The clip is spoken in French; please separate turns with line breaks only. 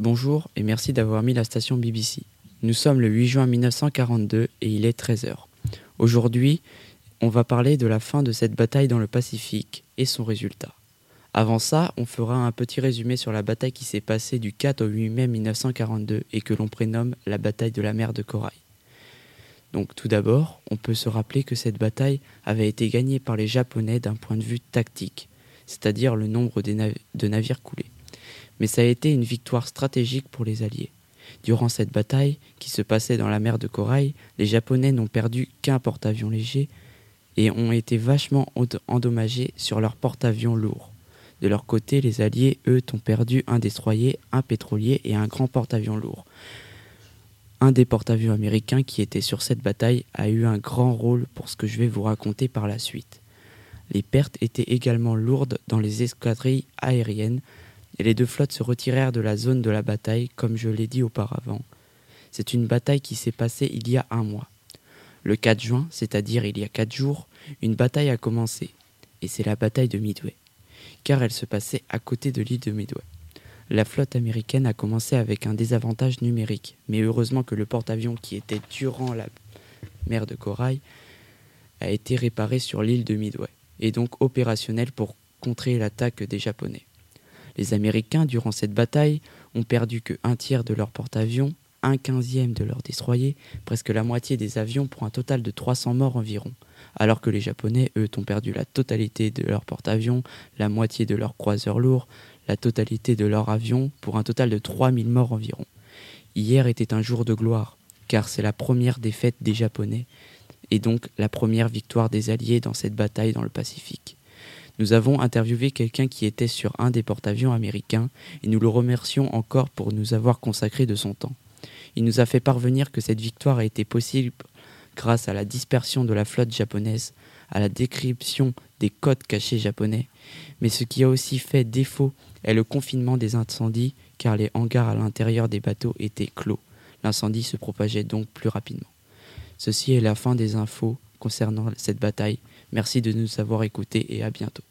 Bonjour et merci d'avoir mis la station BBC. Nous sommes le 8 juin 1942 et il est 13h. Aujourd'hui, on va parler de la fin de cette bataille dans le Pacifique et son résultat. Avant ça, on fera un petit résumé sur la bataille qui s'est passée du 4 au 8 mai 1942 et que l'on prénomme la bataille de la mer de Corail. Donc tout d'abord, on peut se rappeler que cette bataille avait été gagnée par les Japonais d'un point de vue tactique, c'est-à-dire le nombre de navires coulés. Mais ça a été une victoire stratégique pour les Alliés. Durant cette bataille, qui se passait dans la mer de Corail, les Japonais n'ont perdu qu'un porte-avions léger et ont été vachement endommagés sur leur porte-avions lourd. De leur côté, les Alliés, eux, ont perdu un destroyer, un pétrolier et un grand porte-avions lourd. Un des porte-avions américains qui était sur cette bataille a eu un grand rôle pour ce que je vais vous raconter par la suite. Les pertes étaient également lourdes dans les escadrilles aériennes et les deux flottes se retirèrent de la zone de la bataille comme je l'ai dit auparavant. C'est une bataille qui s'est passée il y a un mois. Le 4 juin, c'est-à-dire il y a quatre jours, une bataille a commencé, et c'est la bataille de Midway, car elle se passait à côté de l'île de Midway. La flotte américaine a commencé avec un désavantage numérique, mais heureusement que le porte-avions qui était durant la mer de Corail a été réparé sur l'île de Midway, et donc opérationnel pour contrer l'attaque des Japonais. Les Américains, durant cette bataille, ont perdu que un tiers de leur porte-avions, un quinzième de leurs destroyers, presque la moitié des avions pour un total de 300 morts environ, alors que les Japonais, eux, ont perdu la totalité de leurs porte-avions, la moitié de leurs croiseurs lourds, la totalité de leurs avions, pour un total de 3000 morts environ. Hier était un jour de gloire, car c'est la première défaite des Japonais, et donc la première victoire des Alliés dans cette bataille dans le Pacifique. Nous avons interviewé quelqu'un qui était sur un des porte-avions américains, et nous le remercions encore pour nous avoir consacré de son temps. Il nous a fait parvenir que cette victoire a été possible grâce à la dispersion de la flotte japonaise, à la décryption des codes cachés japonais, mais ce qui a aussi fait défaut est le confinement des incendies, car les hangars à l'intérieur des bateaux étaient clos. L'incendie se propageait donc plus rapidement. Ceci est la fin des infos concernant cette bataille. Merci de nous avoir écoutés et à bientôt.